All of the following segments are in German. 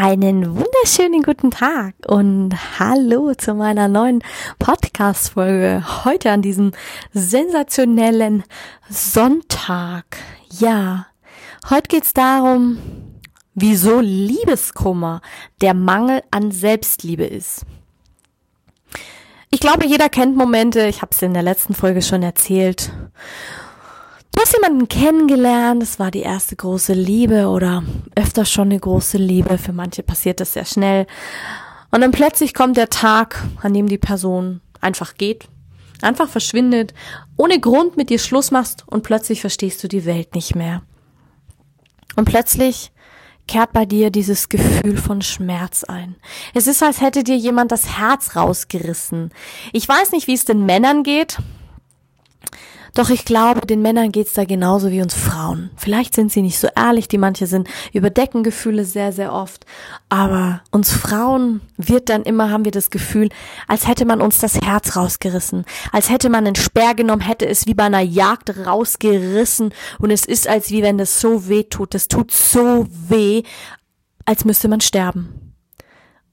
Einen wunderschönen guten Tag und hallo zu meiner neuen Podcast-Folge heute an diesem sensationellen Sonntag. Ja, heute geht's darum, wieso Liebeskummer der Mangel an Selbstliebe ist. Ich glaube, jeder kennt Momente, ich habe es in der letzten Folge schon erzählt, Du hast jemanden kennengelernt, es war die erste große Liebe oder öfter schon eine große Liebe. Für manche passiert das sehr schnell. Und dann plötzlich kommt der Tag, an dem die Person einfach geht, einfach verschwindet, ohne Grund mit dir Schluss machst und plötzlich verstehst du die Welt nicht mehr. Und plötzlich kehrt bei dir dieses Gefühl von Schmerz ein. Es ist, als hätte dir jemand das Herz rausgerissen. Ich weiß nicht, wie es den Männern geht. Doch ich glaube, den Männern geht's da genauso wie uns Frauen. Vielleicht sind sie nicht so ehrlich, die manche sind, überdecken Gefühle sehr, sehr oft. Aber uns Frauen wird dann immer, haben wir das Gefühl, als hätte man uns das Herz rausgerissen. Als hätte man einen Speer genommen, hätte es wie bei einer Jagd rausgerissen. Und es ist, als wie wenn das so weh tut. Das tut so weh, als müsste man sterben.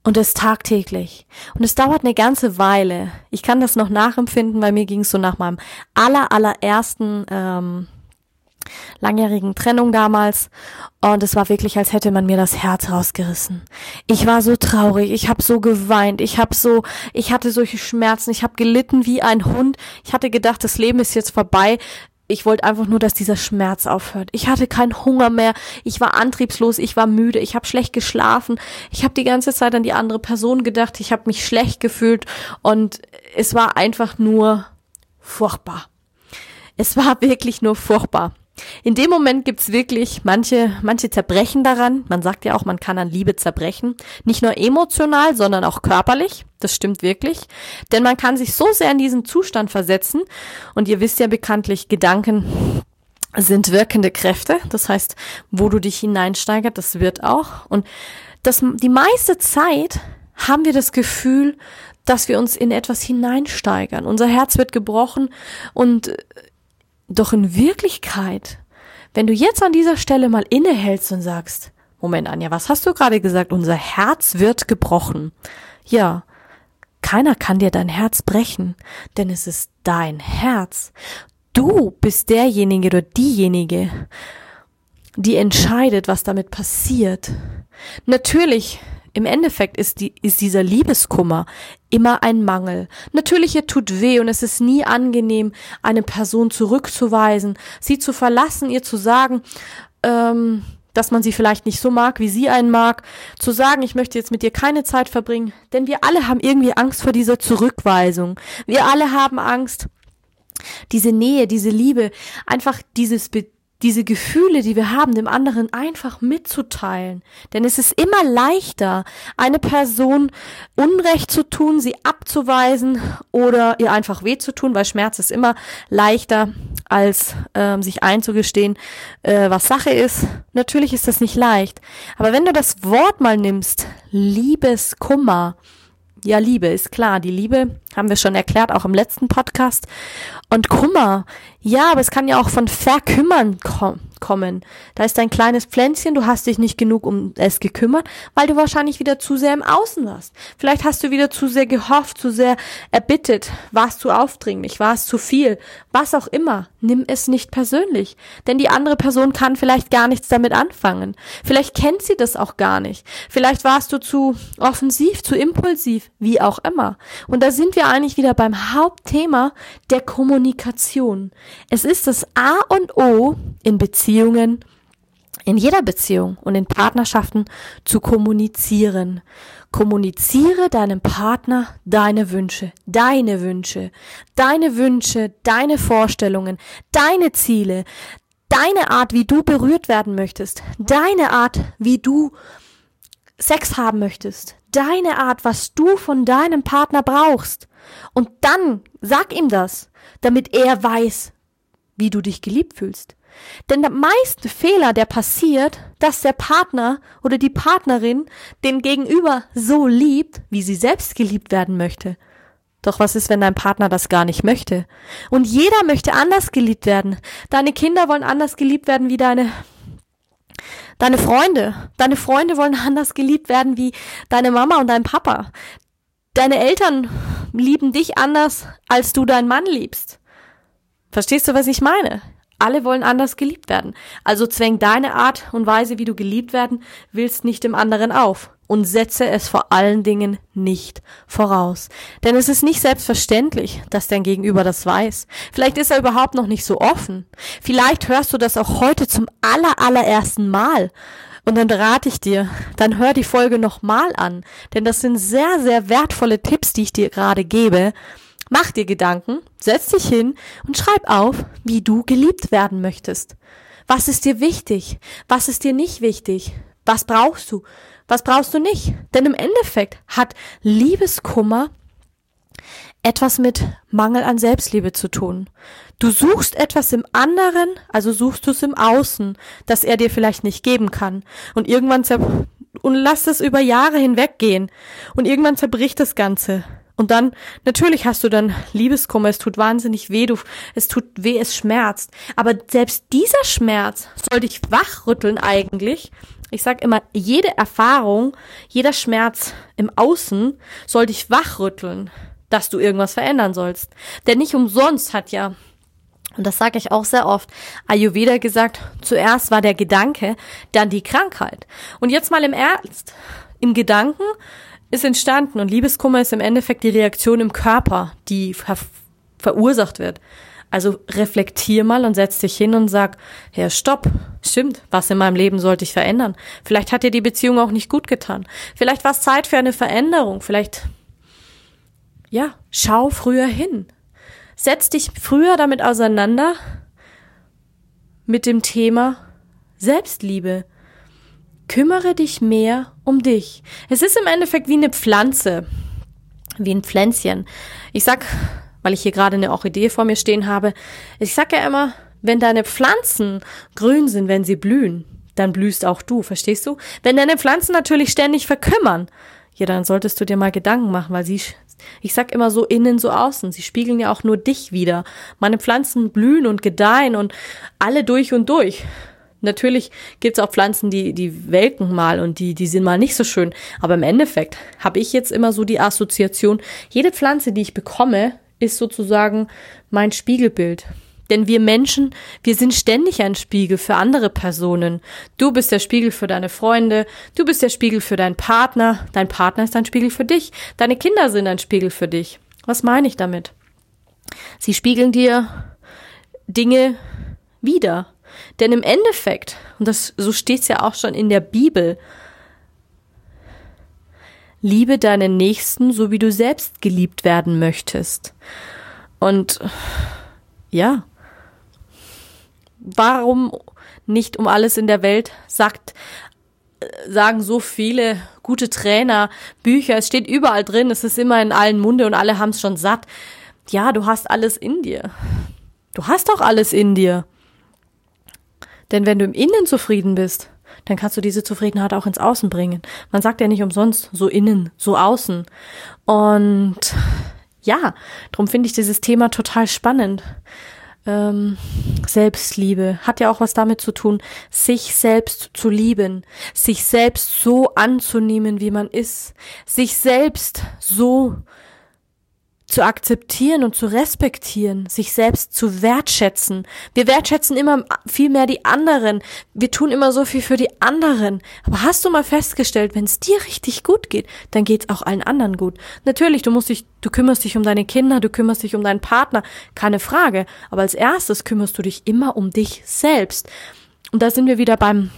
Und es tagtäglich. Und es dauert eine ganze Weile. Ich kann das noch nachempfinden, weil mir ging es so nach meinem aller, allerersten ähm, langjährigen Trennung damals. Und es war wirklich, als hätte man mir das Herz rausgerissen. Ich war so traurig, ich habe so geweint, ich habe so, ich hatte solche Schmerzen, ich habe gelitten wie ein Hund. Ich hatte gedacht, das Leben ist jetzt vorbei ich wollte einfach nur, dass dieser Schmerz aufhört. Ich hatte keinen Hunger mehr, ich war antriebslos, ich war müde, ich habe schlecht geschlafen, ich habe die ganze Zeit an die andere Person gedacht, ich habe mich schlecht gefühlt und es war einfach nur furchtbar. Es war wirklich nur furchtbar. In dem Moment gibt's wirklich manche, manche zerbrechen daran. Man sagt ja auch, man kann an Liebe zerbrechen. Nicht nur emotional, sondern auch körperlich. Das stimmt wirklich. Denn man kann sich so sehr in diesen Zustand versetzen. Und ihr wisst ja bekanntlich, Gedanken sind wirkende Kräfte. Das heißt, wo du dich hineinsteigert, das wird auch. Und das, die meiste Zeit haben wir das Gefühl, dass wir uns in etwas hineinsteigern. Unser Herz wird gebrochen und doch in Wirklichkeit, wenn du jetzt an dieser Stelle mal innehältst und sagst, Moment, Anja, was hast du gerade gesagt? Unser Herz wird gebrochen. Ja, keiner kann dir dein Herz brechen, denn es ist dein Herz. Du bist derjenige oder diejenige, die entscheidet, was damit passiert. Natürlich im Endeffekt ist, die, ist dieser Liebeskummer immer ein Mangel. Natürlich, er tut weh und es ist nie angenehm, eine Person zurückzuweisen, sie zu verlassen, ihr zu sagen, ähm, dass man sie vielleicht nicht so mag, wie sie einen mag, zu sagen, ich möchte jetzt mit dir keine Zeit verbringen, denn wir alle haben irgendwie Angst vor dieser Zurückweisung. Wir alle haben Angst, diese Nähe, diese Liebe, einfach dieses Be diese Gefühle, die wir haben, dem anderen einfach mitzuteilen. Denn es ist immer leichter, eine Person Unrecht zu tun, sie abzuweisen oder ihr einfach weh zu tun, weil Schmerz ist immer leichter, als ähm, sich einzugestehen, äh, was Sache ist. Natürlich ist das nicht leicht. Aber wenn du das Wort mal nimmst, Liebeskummer, ja, Liebe ist klar. Die Liebe haben wir schon erklärt, auch im letzten Podcast. Und Kummer, ja, aber es kann ja auch von Verkümmern kommen kommen. Da ist ein kleines Pflänzchen, du hast dich nicht genug um es gekümmert, weil du wahrscheinlich wieder zu sehr im Außen warst. Vielleicht hast du wieder zu sehr gehofft, zu sehr erbittet, warst zu aufdringlich, war es zu viel, was auch immer. Nimm es nicht persönlich, denn die andere Person kann vielleicht gar nichts damit anfangen. Vielleicht kennt sie das auch gar nicht. Vielleicht warst du zu offensiv, zu impulsiv, wie auch immer. Und da sind wir eigentlich wieder beim Hauptthema der Kommunikation. Es ist das A und O in Beziehungen Beziehungen, in jeder Beziehung und in Partnerschaften zu kommunizieren. Kommuniziere deinem Partner deine Wünsche, deine Wünsche, deine Wünsche, deine Vorstellungen, deine Ziele, deine Art, wie du berührt werden möchtest, deine Art, wie du Sex haben möchtest, deine Art, was du von deinem Partner brauchst. Und dann sag ihm das, damit er weiß, wie du dich geliebt fühlst. Denn der meiste Fehler, der passiert, dass der Partner oder die Partnerin den Gegenüber so liebt, wie sie selbst geliebt werden möchte. Doch was ist, wenn dein Partner das gar nicht möchte? Und jeder möchte anders geliebt werden. Deine Kinder wollen anders geliebt werden wie deine Deine Freunde, deine Freunde wollen anders geliebt werden wie deine Mama und dein Papa. Deine Eltern lieben dich anders, als du deinen Mann liebst. Verstehst du, was ich meine? Alle wollen anders geliebt werden. Also zwäng deine Art und Weise, wie du geliebt werden willst, nicht im anderen auf und setze es vor allen Dingen nicht voraus. Denn es ist nicht selbstverständlich, dass dein Gegenüber das weiß. Vielleicht ist er überhaupt noch nicht so offen. Vielleicht hörst du das auch heute zum aller, allerersten Mal. Und dann rate ich dir, dann hör die Folge nochmal an. Denn das sind sehr, sehr wertvolle Tipps, die ich dir gerade gebe. Mach dir Gedanken, setz dich hin und schreib auf, wie du geliebt werden möchtest. Was ist dir wichtig? Was ist dir nicht wichtig? Was brauchst du? Was brauchst du nicht? Denn im Endeffekt hat Liebeskummer etwas mit Mangel an Selbstliebe zu tun. Du suchst etwas im anderen, also suchst du es im Außen, das er dir vielleicht nicht geben kann. Und irgendwann zer und lass es über Jahre hinweg gehen. Und irgendwann zerbricht das Ganze. Und dann, natürlich hast du dann Liebeskummer, es tut wahnsinnig weh, du, es tut weh, es schmerzt. Aber selbst dieser Schmerz soll dich wachrütteln eigentlich ich sag immer, jede Erfahrung, jeder Schmerz im Außen soll dich wachrütteln, dass du irgendwas verändern sollst. Denn nicht umsonst hat ja, und das sage ich auch sehr oft, Ayurveda gesagt, zuerst war der Gedanke, dann die Krankheit. Und jetzt mal im Ernst. Im Gedanken ist entstanden und Liebeskummer ist im Endeffekt die Reaktion im Körper, die ver verursacht wird. Also reflektier mal und setz dich hin und sag, ja, stopp, stimmt, was in meinem Leben sollte ich verändern? Vielleicht hat dir die Beziehung auch nicht gut getan. Vielleicht war es Zeit für eine Veränderung. Vielleicht, ja, schau früher hin. Setz dich früher damit auseinander mit dem Thema Selbstliebe. Kümmere dich mehr um dich. Es ist im Endeffekt wie eine Pflanze, wie ein Pflänzchen. Ich sag weil ich hier gerade eine Orchidee vor mir stehen habe. Ich sag ja immer, wenn deine Pflanzen grün sind, wenn sie blühen, dann blühst auch du, verstehst du? Wenn deine Pflanzen natürlich ständig verkümmern, ja, dann solltest du dir mal Gedanken machen, weil sie, ich sag immer so innen, so außen. Sie spiegeln ja auch nur dich wieder. Meine Pflanzen blühen und gedeihen und alle durch und durch. Natürlich gibt's auch Pflanzen, die, die welken mal und die, die sind mal nicht so schön. Aber im Endeffekt habe ich jetzt immer so die Assoziation, jede Pflanze, die ich bekomme, ist sozusagen mein Spiegelbild. Denn wir Menschen, wir sind ständig ein Spiegel für andere Personen. Du bist der Spiegel für deine Freunde, du bist der Spiegel für deinen Partner, dein Partner ist ein Spiegel für dich, deine Kinder sind ein Spiegel für dich. Was meine ich damit? Sie spiegeln dir Dinge wieder. Denn im Endeffekt, und das, so steht's ja auch schon in der Bibel, liebe deinen Nächsten, so wie du selbst geliebt werden möchtest. Und ja, warum nicht um alles in der Welt sagt, sagen so viele gute Trainer, Bücher, es steht überall drin, es ist immer in allen Munde und alle haben es schon satt. Ja, du hast alles in dir. Du hast doch alles in dir. Denn wenn du im Innen zufrieden bist, dann kannst du diese Zufriedenheit auch ins Außen bringen. Man sagt ja nicht umsonst so innen, so außen. Und ja, darum finde ich dieses Thema total spannend. Ähm, Selbstliebe hat ja auch was damit zu tun, sich selbst zu lieben, sich selbst so anzunehmen, wie man ist, sich selbst so zu akzeptieren und zu respektieren, sich selbst zu wertschätzen. Wir wertschätzen immer viel mehr die anderen. Wir tun immer so viel für die anderen. Aber hast du mal festgestellt, wenn es dir richtig gut geht, dann geht's auch allen anderen gut. Natürlich, du musst dich, du kümmerst dich um deine Kinder, du kümmerst dich um deinen Partner, keine Frage. Aber als erstes kümmerst du dich immer um dich selbst. Und da sind wir wieder beim,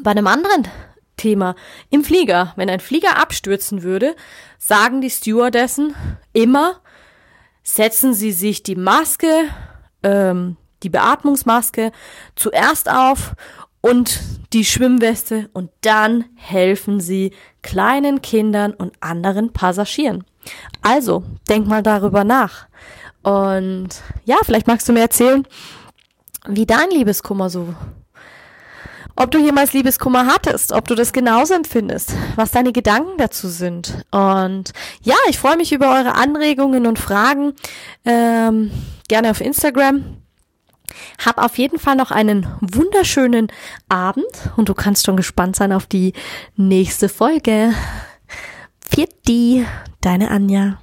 bei einem anderen Thema. Im Flieger, wenn ein Flieger abstürzen würde, sagen die Stewardessen immer, setzen Sie sich die Maske, ähm, die Beatmungsmaske zuerst auf und die Schwimmweste und dann helfen sie kleinen Kindern und anderen Passagieren. Also, denk mal darüber nach. Und ja, vielleicht magst du mir erzählen, wie dein Liebeskummer so ob du jemals Liebeskummer hattest, ob du das genauso empfindest, was deine Gedanken dazu sind. Und ja, ich freue mich über eure Anregungen und Fragen. Ähm, gerne auf Instagram. Hab auf jeden Fall noch einen wunderschönen Abend und du kannst schon gespannt sein auf die nächste Folge. Viert die, deine Anja.